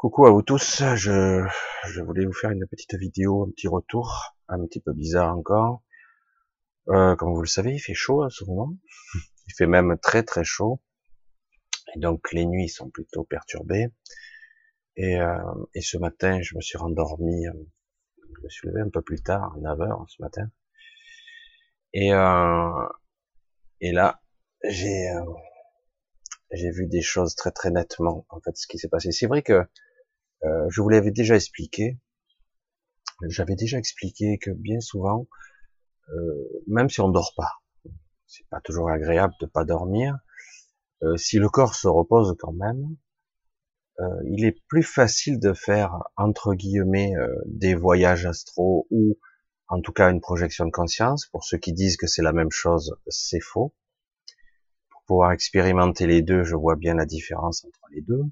Coucou à vous tous, je, je, voulais vous faire une petite vidéo, un petit retour, un petit peu bizarre encore. Euh, comme vous le savez, il fait chaud à ce moment. Il fait même très très chaud. Et donc les nuits sont plutôt perturbées. Et, euh, et ce matin, je me suis rendormi, euh, je me suis levé un peu plus tard, à 9h ce matin. Et, euh, et là, j'ai euh, j'ai vu des choses très très nettement, en fait, ce qui s'est passé. C'est vrai que euh, je vous l'avais déjà expliqué. J'avais déjà expliqué que bien souvent, euh, même si on dort pas, c'est pas toujours agréable de pas dormir. Euh, si le corps se repose quand même, il est plus facile de faire entre guillemets des voyages astraux ou en tout cas une projection de conscience. Pour ceux qui disent que c'est la même chose, c'est faux. Pour pouvoir expérimenter les deux, je vois bien la différence entre les deux.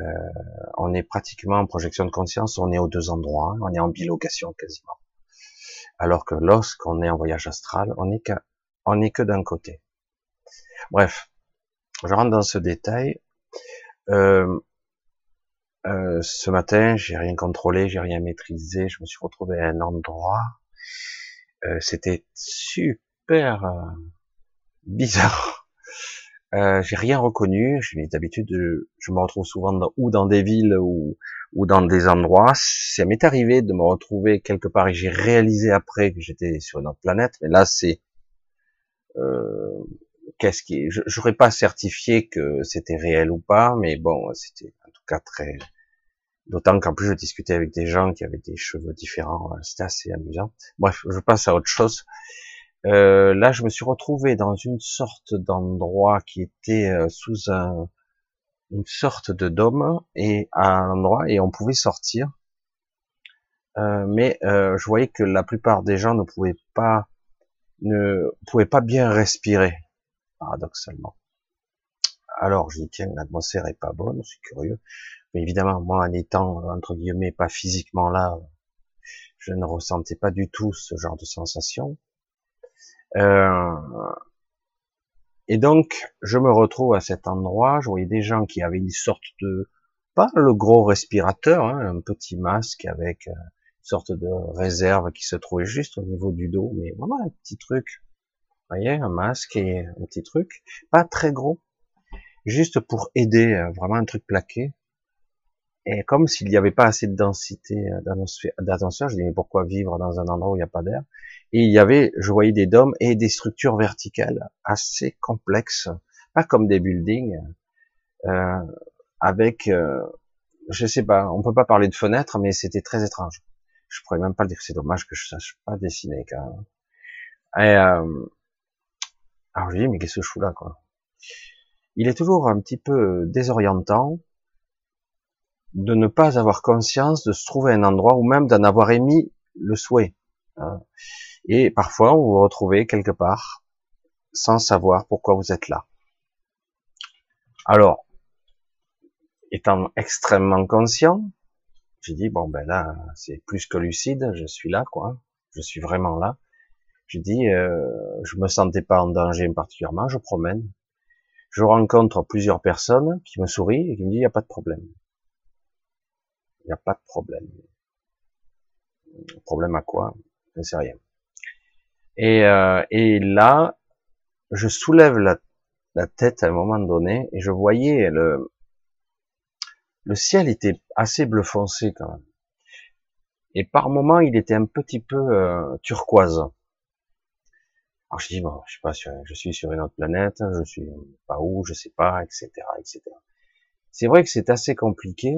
Euh, on est pratiquement en projection de conscience, on est aux deux endroits, on est en bilocation quasiment. Alors que lorsqu'on est en voyage astral, on est que, d'un côté. Bref, je rentre dans ce détail. Euh, euh, ce matin, j'ai rien contrôlé, j'ai rien maîtrisé, je me suis retrouvé à un endroit. C'était super bizarre. Euh, j'ai rien reconnu. D'habitude, je me retrouve souvent dans, ou dans des villes ou, ou dans des endroits. Ça m'est arrivé de me retrouver quelque part et j'ai réalisé après que j'étais sur une autre planète. Mais là, c'est euh, qu'est-ce qui, j'aurais pas certifié que c'était réel ou pas, mais bon, c'était en tout cas très. D'autant qu'en plus, je discutais avec des gens qui avaient des cheveux différents. C'était assez amusant. Bref, je passe à autre chose. Euh, là, je me suis retrouvé dans une sorte d'endroit qui était euh, sous un, une sorte de dôme et à un endroit et on pouvait sortir. Euh, mais je voyais que la plupart des gens ne pouvaient pas ne pouvaient pas bien respirer, paradoxalement. Alors je dis tiens l'atmosphère est pas bonne, c'est curieux. Mais évidemment moi en étant entre guillemets pas physiquement là, je ne ressentais pas du tout ce genre de sensation. Euh, et donc, je me retrouve à cet endroit, je voyais des gens qui avaient une sorte de, pas le gros respirateur, hein, un petit masque avec euh, une sorte de réserve qui se trouvait juste au niveau du dos, mais vraiment un petit truc. Vous voyez, un masque et un petit truc, pas très gros, juste pour aider, euh, vraiment un truc plaqué. Et comme s'il n'y avait pas assez de densité d'atmosphère, je dis mais pourquoi vivre dans un endroit où il n'y a pas d'air? Et il y avait, je voyais des dômes et des structures verticales assez complexes, pas comme des buildings, euh, avec, euh, je sais pas, on peut pas parler de fenêtres, mais c'était très étrange. Je pourrais même pas le dire. C'est dommage que je sache pas dessiner quand même. Et, euh, alors je dis mais qu'est-ce que je fous là quoi? Il est toujours un petit peu désorientant de ne pas avoir conscience de se trouver un endroit ou même d'en avoir émis le souhait. Hein. Et parfois, vous vous retrouvez quelque part sans savoir pourquoi vous êtes là. Alors, étant extrêmement conscient, j'ai dit bon ben là, c'est plus que lucide, je suis là quoi, je suis vraiment là. J'ai dit, euh, je me sentais pas en danger particulièrement, je promène, je rencontre plusieurs personnes qui me sourient et qui me disent il n'y a pas de problème, n'y a pas de problème. Problème à quoi? Je ne sais rien. Et, euh, et là, je soulève la, la, tête à un moment donné et je voyais le, le ciel était assez bleu foncé quand même. Et par moments, il était un petit peu euh, turquoise. Alors je dis bon, je sais pas, je suis sur une autre planète, je suis pas où, je sais pas, etc., etc. C'est vrai que c'est assez compliqué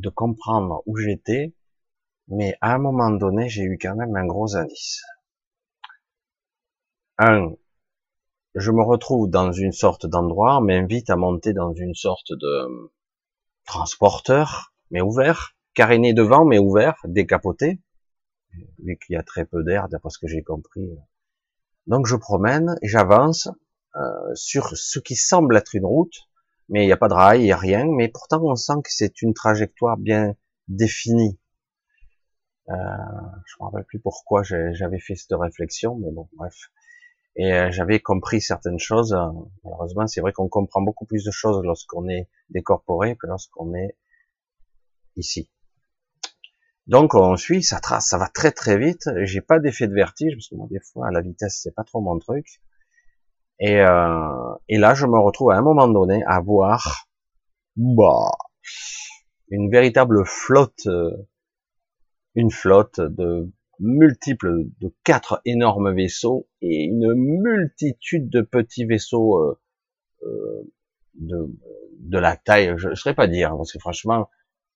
de comprendre où j'étais, mais à un moment donné, j'ai eu quand même un gros indice un, je me retrouve dans une sorte d'endroit, m'invite à monter dans une sorte de transporteur, mais ouvert, caréné devant, mais ouvert, décapoté, vu qu'il y a très peu d'air, d'après ce que j'ai compris. Donc je promène j'avance euh, sur ce qui semble être une route, mais il n'y a pas de rail, il n'y a rien, mais pourtant on sent que c'est une trajectoire bien définie. Euh, je me rappelle plus pourquoi j'avais fait cette réflexion, mais bon, bref. Et euh, j'avais compris certaines choses. Malheureusement, c'est vrai qu'on comprend beaucoup plus de choses lorsqu'on est décorporé que lorsqu'on est ici. Donc on suit, ça trace, ça va très très vite. J'ai pas d'effet de vertige parce que moi des fois à la vitesse c'est pas trop mon truc. Et, euh, et là je me retrouve à un moment donné à voir bah, une véritable flotte, euh, une flotte de multiples, de quatre énormes vaisseaux et une multitude de petits vaisseaux euh, euh, de, de la taille, je ne saurais pas dire, parce que franchement,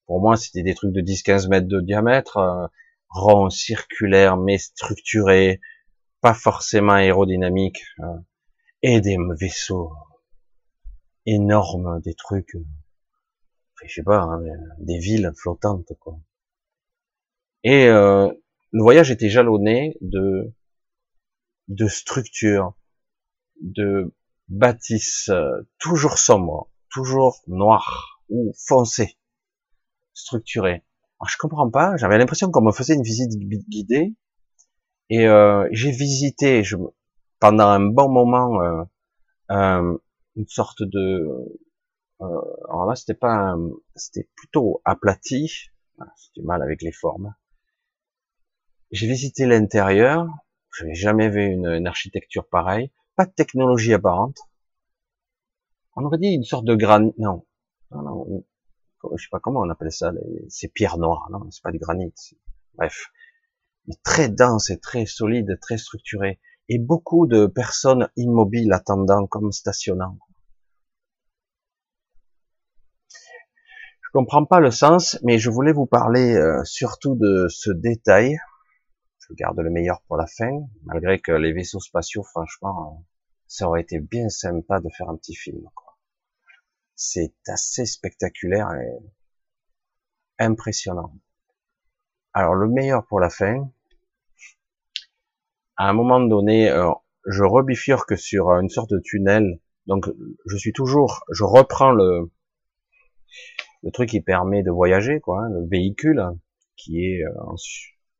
pour moi, c'était des trucs de 10-15 mètres de diamètre, euh, ronds, circulaires, mais structurés, pas forcément aérodynamiques, et des vaisseaux énormes, des trucs, je sais pas, hein, des villes flottantes, quoi. Et euh, le voyage était jalonné de de structures, de bâtisses toujours sombres, toujours noires ou foncées, structurées. Alors je comprends pas. J'avais l'impression qu'on me faisait une visite guidée et euh, j'ai visité je, pendant un bon moment euh, euh une sorte de euh, alors là c'était pas c'était plutôt aplati. C'est du mal avec les formes. J'ai visité l'intérieur, je n'ai jamais vu une, architecture pareille, pas de technologie apparente. On aurait dit une sorte de granit, non, non, non, je sais pas comment on appelle ça, ces pierres noires, non, c'est pas du granit. Bref, mais très dense et très solide, très structuré, et beaucoup de personnes immobiles attendant comme stationnant. Je comprends pas le sens, mais je voulais vous parler euh, surtout de ce détail je garde le meilleur pour la fin, malgré que les vaisseaux spatiaux, franchement, ça aurait été bien sympa de faire un petit film. C'est assez spectaculaire et impressionnant. Alors le meilleur pour la fin, à un moment donné, euh, je rebifurque sur une sorte de tunnel. Donc je suis toujours, je reprends le le truc qui permet de voyager, quoi, hein, le véhicule qui est euh, en,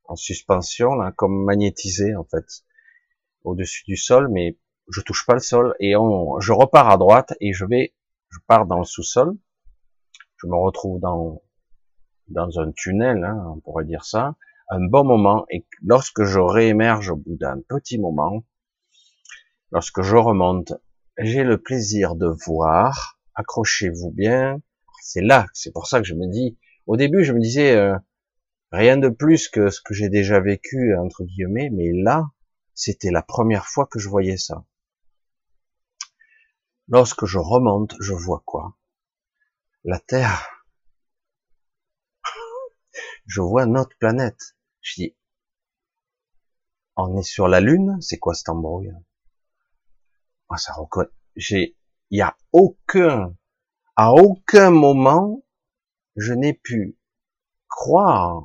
en suspension, là, comme magnétisé en fait, au-dessus du sol, mais je touche pas le sol et on, je repars à droite et je vais, je pars dans le sous-sol, je me retrouve dans dans un tunnel, hein, on pourrait dire ça, un bon moment et lorsque je réémerge au bout d'un petit moment, lorsque je remonte, j'ai le plaisir de voir, accrochez-vous bien, c'est là, c'est pour ça que je me dis, au début je me disais, euh, Rien de plus que ce que j'ai déjà vécu, entre guillemets, mais là, c'était la première fois que je voyais ça. Lorsque je remonte, je vois quoi? La Terre. je vois notre planète. Je dis, on est sur la Lune, c'est quoi cet embrouille? Moi, ça reconnaît. J'ai, il y a aucun, à aucun moment, je n'ai pu croire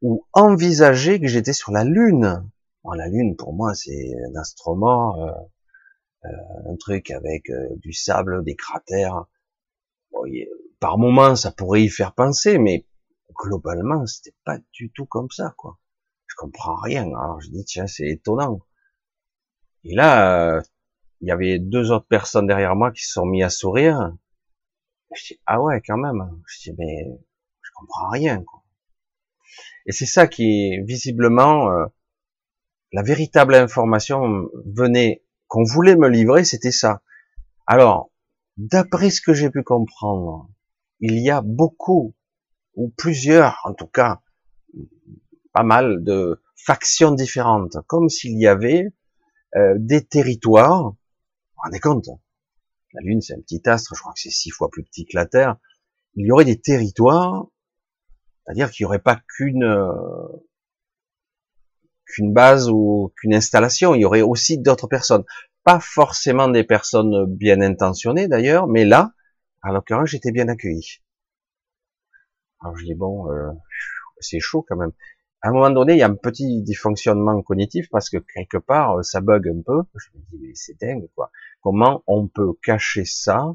ou envisager que j'étais sur la Lune. la Lune, pour moi, c'est un instrument, euh, euh, un truc avec euh, du sable, des cratères. par moments, ça pourrait y faire penser, mais globalement, c'était pas du tout comme ça, quoi. Je comprends rien. Alors je dis tiens, c'est étonnant. Et là, il y avait deux autres personnes derrière moi qui se sont mis à sourire. Je dis ah ouais, quand même. Je dis mais je comprends rien. Quoi. Et c'est ça qui visiblement euh, la véritable information venait qu'on voulait me livrer, c'était ça. Alors, d'après ce que j'ai pu comprendre, il y a beaucoup ou plusieurs, en tout cas, pas mal de factions différentes, comme s'il y avait euh, des territoires. Vous vous rendez compte? La Lune, c'est un petit astre, je crois que c'est six fois plus petit que la Terre. Il y aurait des territoires c'est-à-dire qu'il n'y aurait pas qu'une euh, qu'une base ou qu'une installation, il y aurait aussi d'autres personnes. Pas forcément des personnes bien intentionnées d'ailleurs, mais là, à l'occurrence, j'étais bien accueilli. Alors je dis bon, euh, c'est chaud quand même. À un moment donné, il y a un petit dysfonctionnement cognitif parce que quelque part, ça bug un peu. Je me dis mais c'est dingue quoi. Comment on peut cacher ça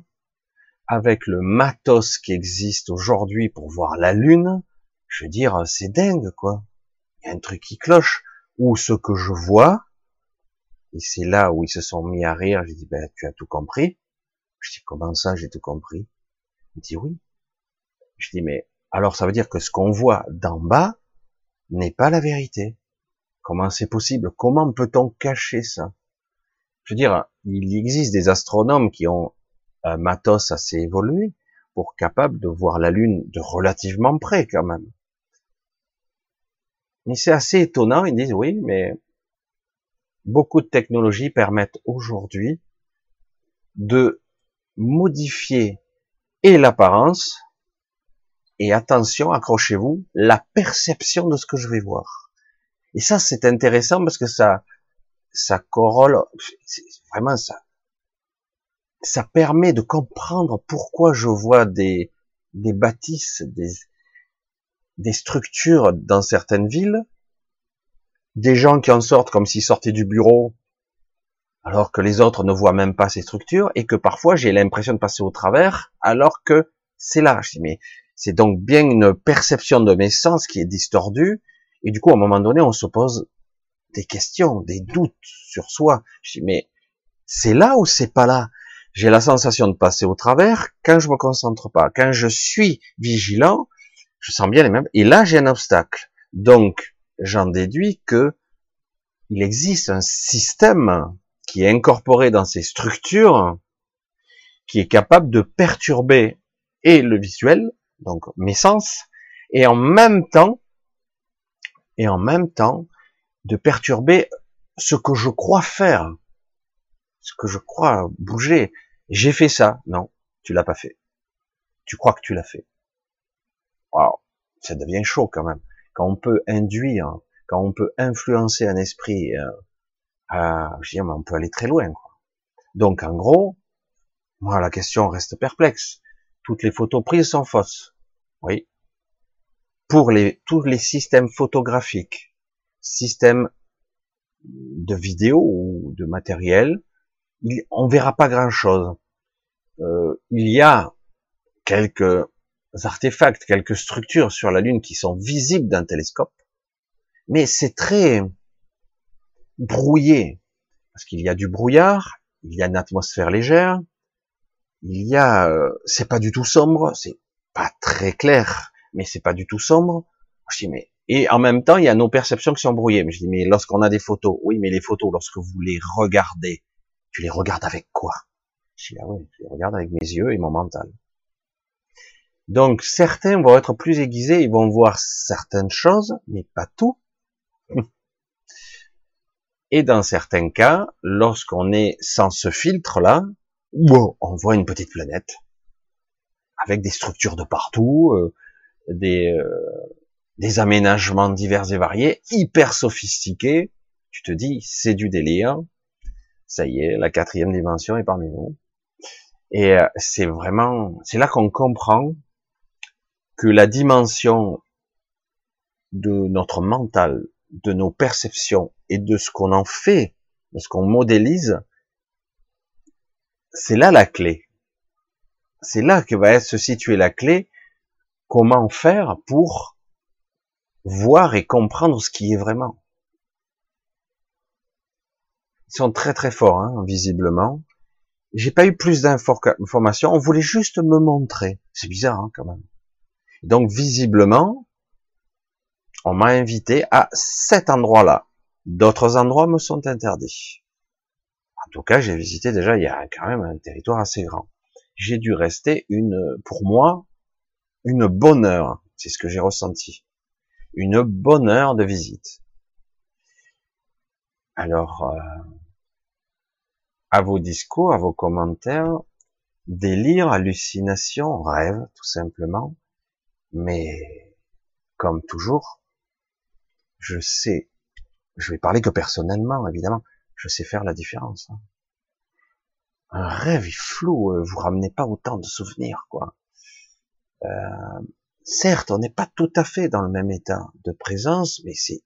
avec le matos qui existe aujourd'hui pour voir la Lune, je veux dire, c'est dingue, quoi. Il y a un truc qui cloche. Ou ce que je vois, Et c'est là où ils se sont mis à rire. J'ai dit, ben, tu as tout compris. Je dis, comment ça, j'ai tout compris? Il dit, oui. Je dis, mais, alors ça veut dire que ce qu'on voit d'en bas n'est pas la vérité. Comment c'est possible? Comment peut-on cacher ça? Je veux dire, il existe des astronomes qui ont un matos assez évolué pour capable de voir la Lune de relativement près quand même. Mais c'est assez étonnant, ils disent oui, mais beaucoup de technologies permettent aujourd'hui de modifier et l'apparence et attention, accrochez-vous, la perception de ce que je vais voir. Et ça, c'est intéressant parce que ça, ça corolle, vraiment ça, ça permet de comprendre pourquoi je vois des, bâtisses, des, structures dans certaines villes, des gens qui en sortent comme s'ils sortaient du bureau, alors que les autres ne voient même pas ces structures, et que parfois j'ai l'impression de passer au travers, alors que c'est là. C'est donc bien une perception de mes sens qui est distordue, et du coup, à un moment donné, on se pose des questions, des doutes sur soi. Je dis, mais c'est là ou c'est pas là? J'ai la sensation de passer au travers quand je me concentre pas. Quand je suis vigilant, je sens bien les mêmes. Et là, j'ai un obstacle. Donc, j'en déduis que il existe un système qui est incorporé dans ces structures, qui est capable de perturber et le visuel, donc mes sens, et en même temps, et en même temps, de perturber ce que je crois faire, ce que je crois bouger. J'ai fait ça. Non, tu l'as pas fait. Tu crois que tu l'as fait ça devient chaud quand même. Quand on peut induire, quand on peut influencer un esprit, euh, je dire, on peut aller très loin. Quoi. Donc en gros, moi la question reste perplexe. Toutes les photos prises sont fausses. Oui. Pour les tous les systèmes photographiques, systèmes de vidéo ou de matériel, il, on verra pas grand chose. Euh, il y a quelques artefacts, quelques structures sur la Lune qui sont visibles d'un télescope, mais c'est très brouillé, parce qu'il y a du brouillard, il y a une atmosphère légère, il y a, euh, c'est pas du tout sombre, c'est pas très clair, mais c'est pas du tout sombre. Je dis mais et en même temps il y a nos perceptions qui sont brouillées. Mais je dis mais lorsqu'on a des photos, oui mais les photos lorsque vous les regardez, tu les regardes avec quoi? Je dis ah oui, je les regarde avec mes yeux et mon mental. Donc certains vont être plus aiguisés, ils vont voir certaines choses, mais pas tout. Et dans certains cas, lorsqu'on est sans ce filtre-là, on voit une petite planète avec des structures de partout, euh, des, euh, des aménagements divers et variés, hyper sophistiqués. Tu te dis, c'est du délire. Ça y est, la quatrième dimension est parmi nous. Et euh, c'est vraiment, c'est là qu'on comprend que la dimension de notre mental, de nos perceptions et de ce qu'on en fait, de ce qu'on modélise, c'est là la clé. C'est là que va se situer la clé. Comment faire pour voir et comprendre ce qui est vraiment. Ils sont très très forts, hein, visiblement. J'ai pas eu plus d'informations. On voulait juste me montrer. C'est bizarre, hein, quand même. Donc visiblement, on m'a invité à cet endroit-là. D'autres endroits me sont interdits. En tout cas, j'ai visité déjà, il y a quand même un territoire assez grand. J'ai dû rester une, pour moi, une bonne heure. C'est ce que j'ai ressenti. Une bonne heure de visite. Alors, euh, à vos discours, à vos commentaires, délire, hallucination, rêve, tout simplement. Mais, comme toujours, je sais, je vais parler que personnellement, évidemment, je sais faire la différence. Hein. Un rêve est flou, euh, vous ramenez pas autant de souvenirs, quoi. Euh, certes, on n'est pas tout à fait dans le même état de présence, mais c'est,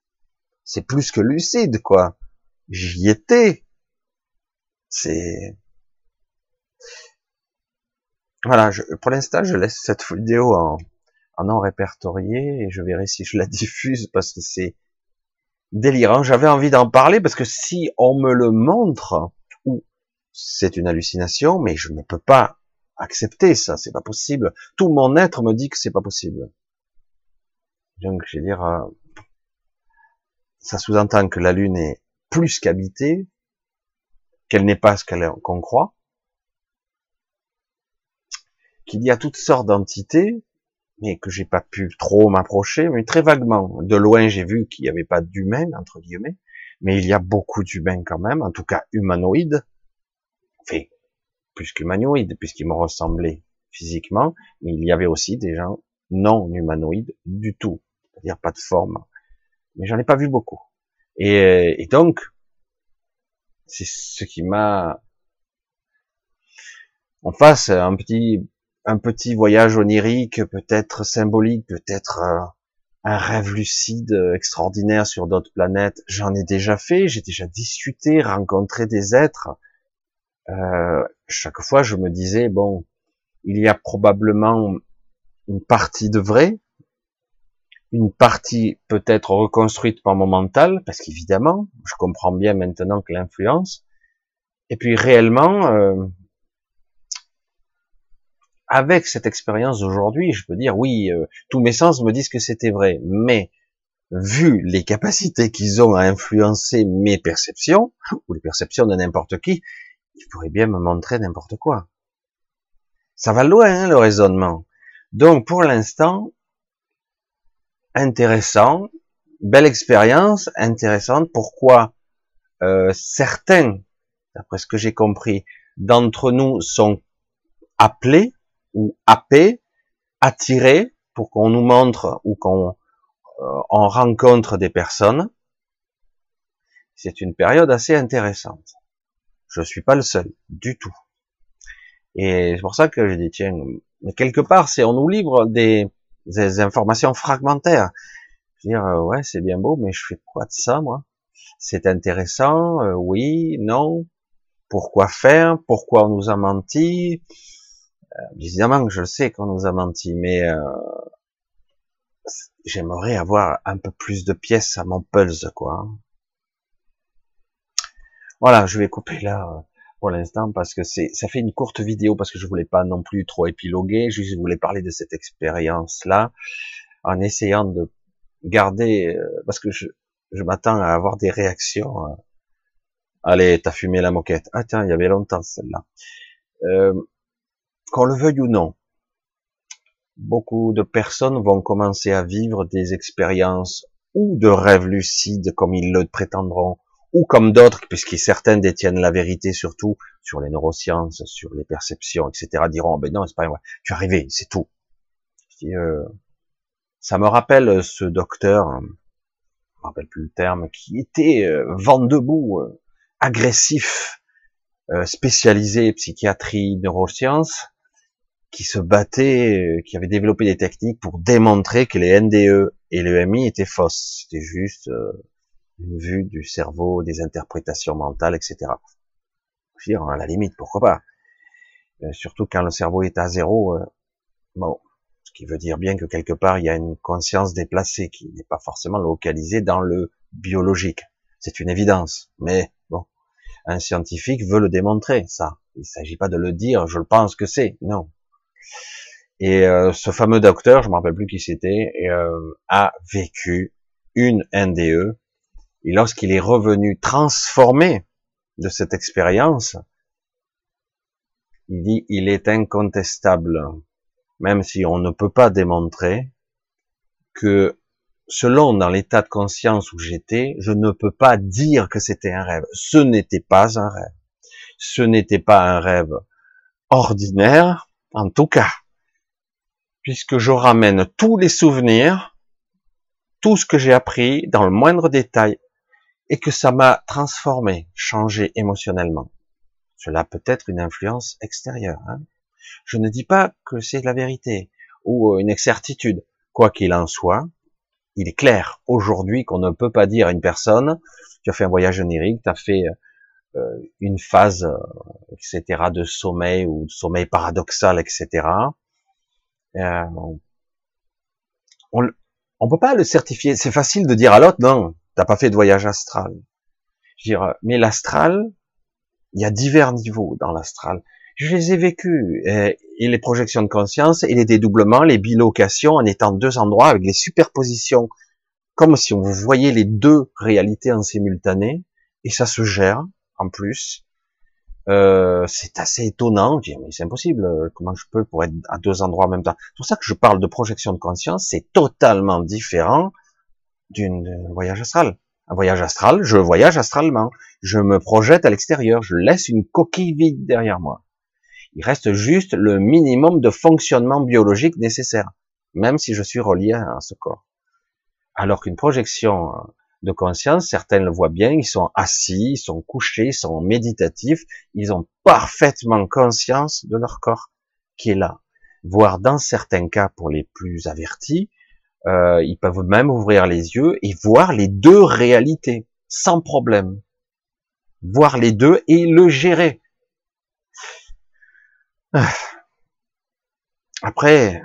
c'est plus que lucide, quoi. J'y étais. C'est, voilà, pour l'instant, je laisse cette vidéo en, en non répertorié et je verrai si je la diffuse parce que c'est délirant. J'avais envie d'en parler parce que si on me le montre, c'est une hallucination, mais je ne peux pas accepter ça, c'est pas possible. Tout mon être me dit que c'est pas possible. Donc, je veux dire, euh, ça sous-entend que la Lune est plus qu'habitée, qu'elle n'est pas ce qu'on croit, qu'il y a toutes sortes d'entités, mais que j'ai pas pu trop m'approcher, mais très vaguement. De loin, j'ai vu qu'il n'y avait pas d'humains, entre guillemets, mais il y a beaucoup d'humains quand même, en tout cas humanoïdes, enfin, plus qu'humanoïdes, puisqu'ils me ressemblaient physiquement, mais il y avait aussi des gens non humanoïdes du tout, c'est-à-dire pas de forme. Mais j'en ai pas vu beaucoup. Et, et donc, c'est ce qui m'a en face un petit un petit voyage onirique, peut-être symbolique, peut-être euh, un rêve lucide extraordinaire sur d'autres planètes. J'en ai déjà fait, j'ai déjà discuté, rencontré des êtres. Euh, chaque fois, je me disais bon, il y a probablement une partie de vrai, une partie peut-être reconstruite par mon mental, parce qu'évidemment, je comprends bien maintenant que l'influence, et puis réellement, euh, avec cette expérience d'aujourd'hui, je peux dire oui, euh, tous mes sens me disent que c'était vrai, mais vu les capacités qu'ils ont à influencer mes perceptions, ou les perceptions de n'importe qui, ils pourraient bien me montrer n'importe quoi. Ça va loin, hein, le raisonnement. Donc, pour l'instant, intéressant, belle expérience, intéressante. Pourquoi euh, certains, d'après ce que j'ai compris, d'entre nous sont appelés ou happé, attiré pour qu'on nous montre ou qu'on euh, rencontre des personnes. C'est une période assez intéressante. Je suis pas le seul du tout. Et c'est pour ça que je dis tiens, mais quelque part, c'est on nous livre des, informations fragmentaires. Je veux dire, euh, ouais, c'est bien beau, mais je fais quoi de ça, moi? C'est intéressant, euh, oui, non. Pourquoi faire? Pourquoi on nous a menti? Euh, évidemment que je sais qu'on nous a menti, mais euh, j'aimerais avoir un peu plus de pièces à mon pulse, quoi. Voilà, je vais couper là euh, pour l'instant parce que c'est, ça fait une courte vidéo parce que je voulais pas non plus trop épiloguer, je voulais parler de cette expérience là en essayant de garder parce que je, je m'attends à avoir des réactions. Allez, t'as fumé la moquette. Ah tiens, il y avait longtemps celle-là. Euh, qu'on le veuille ou non, beaucoup de personnes vont commencer à vivre des expériences ou de rêves lucides comme ils le prétendront, ou comme d'autres, puisqu'ils certains détiennent la vérité surtout sur les neurosciences, sur les perceptions, etc., diront oh ben non, c'est pas vrai, je suis arrivé, c'est tout. Euh, ça me rappelle ce docteur, je me rappelle plus le terme, qui était euh, vent debout, euh, agressif, spécialisé psychiatrie, neurosciences, qui se battait, qui avait développé des techniques pour démontrer que les NDE et le MI étaient fausses. C'était juste une vue du cerveau, des interprétations mentales, etc. Je dire, à la limite, pourquoi pas. Euh, surtout quand le cerveau est à zéro, bon, ce qui veut dire bien que quelque part il y a une conscience déplacée qui n'est pas forcément localisée dans le biologique. C'est une évidence, mais bon, un scientifique veut le démontrer, ça. Il ne s'agit pas de le dire, je le pense que c'est, non. Et euh, ce fameux docteur, je me rappelle plus qui c'était, euh, a vécu une NDE. Et lorsqu'il est revenu transformé de cette expérience, il dit il est incontestable, même si on ne peut pas démontrer que selon dans l'état de conscience où j'étais, je ne peux pas dire que c'était un rêve. Ce n'était pas un rêve. Ce n'était pas un rêve ordinaire, en tout cas puisque je ramène tous les souvenirs, tout ce que j'ai appris dans le moindre détail, et que ça m'a transformé, changé émotionnellement. Cela peut être une influence extérieure. Hein. Je ne dis pas que c'est la vérité ou euh, une certitude. Quoi qu'il en soit, il est clair aujourd'hui qu'on ne peut pas dire à une personne, tu as fait un voyage onirique, tu as fait euh, une phase, euh, etc., de sommeil ou de sommeil paradoxal, etc. Euh, on, on peut pas le certifier. C'est facile de dire à l'autre non, t'as pas fait de voyage astral. Je veux dire, mais l'astral, il y a divers niveaux dans l'astral. Je les ai vécus. Et, les projections de conscience et les dédoublements, les bilocations en étant deux endroits avec les superpositions, comme si on voyait les deux réalités en simultané, et ça se gère en plus. Euh, c'est assez étonnant. Je dis, mais c'est impossible. Comment je peux pour être à deux endroits en même temps C'est pour ça que je parle de projection de conscience. C'est totalement différent d'un voyage astral. Un voyage astral, je voyage astralement. Je me projette à l'extérieur. Je laisse une coquille vide derrière moi. Il reste juste le minimum de fonctionnement biologique nécessaire, même si je suis relié à ce corps. Alors qu'une projection de conscience, certains le voient bien, ils sont assis, ils sont couchés, ils sont méditatifs, ils ont parfaitement conscience de leur corps qui est là. Voire dans certains cas, pour les plus avertis, euh, ils peuvent même ouvrir les yeux et voir les deux réalités, sans problème. Voir les deux et le gérer. Après,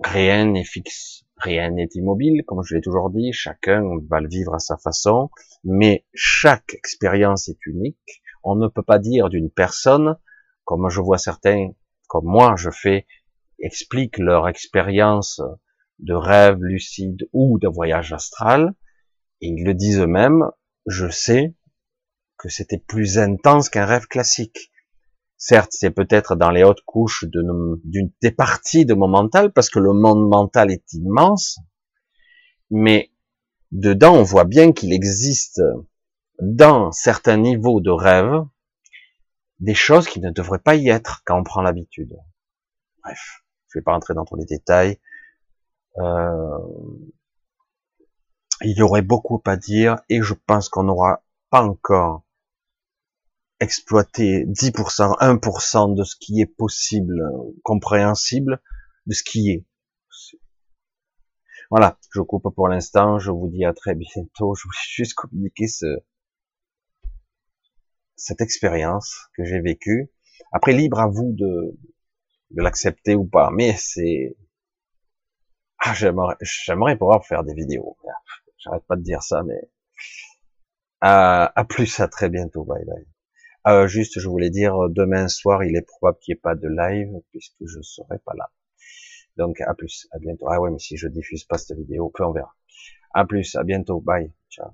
rien n'est fixe. Rien n'est immobile, comme je l'ai toujours dit, chacun va le vivre à sa façon, mais chaque expérience est unique. On ne peut pas dire d'une personne, comme je vois certains, comme moi je fais, expliquent leur expérience de rêve lucide ou de voyage astral, et ils le disent eux-mêmes, je sais que c'était plus intense qu'un rêve classique. Certes, c'est peut-être dans les hautes couches d'une des parties de mon mental, parce que le monde mental est immense, mais dedans, on voit bien qu'il existe dans certains niveaux de rêve des choses qui ne devraient pas y être quand on prend l'habitude. Bref, je vais pas rentrer dans tous les détails. Euh, il y aurait beaucoup à dire et je pense qu'on n'aura pas encore exploiter 10%, 1% de ce qui est possible, compréhensible, de ce qui est. Voilà, je coupe pour l'instant, je vous dis à très bientôt, je voulais juste communiquer ce, cette expérience que j'ai vécue. Après, libre à vous de, de l'accepter ou pas, mais c'est, ah, j'aimerais, j'aimerais pouvoir faire des vidéos. J'arrête pas de dire ça, mais à, à plus, à très bientôt, bye bye. Euh, juste, je voulais dire, demain soir, il est probable qu'il n'y ait pas de live, puisque je serai pas là. Donc, à plus, à bientôt. Ah ouais, mais si je diffuse pas cette vidéo, peu on verra. À plus, à bientôt, bye, ciao.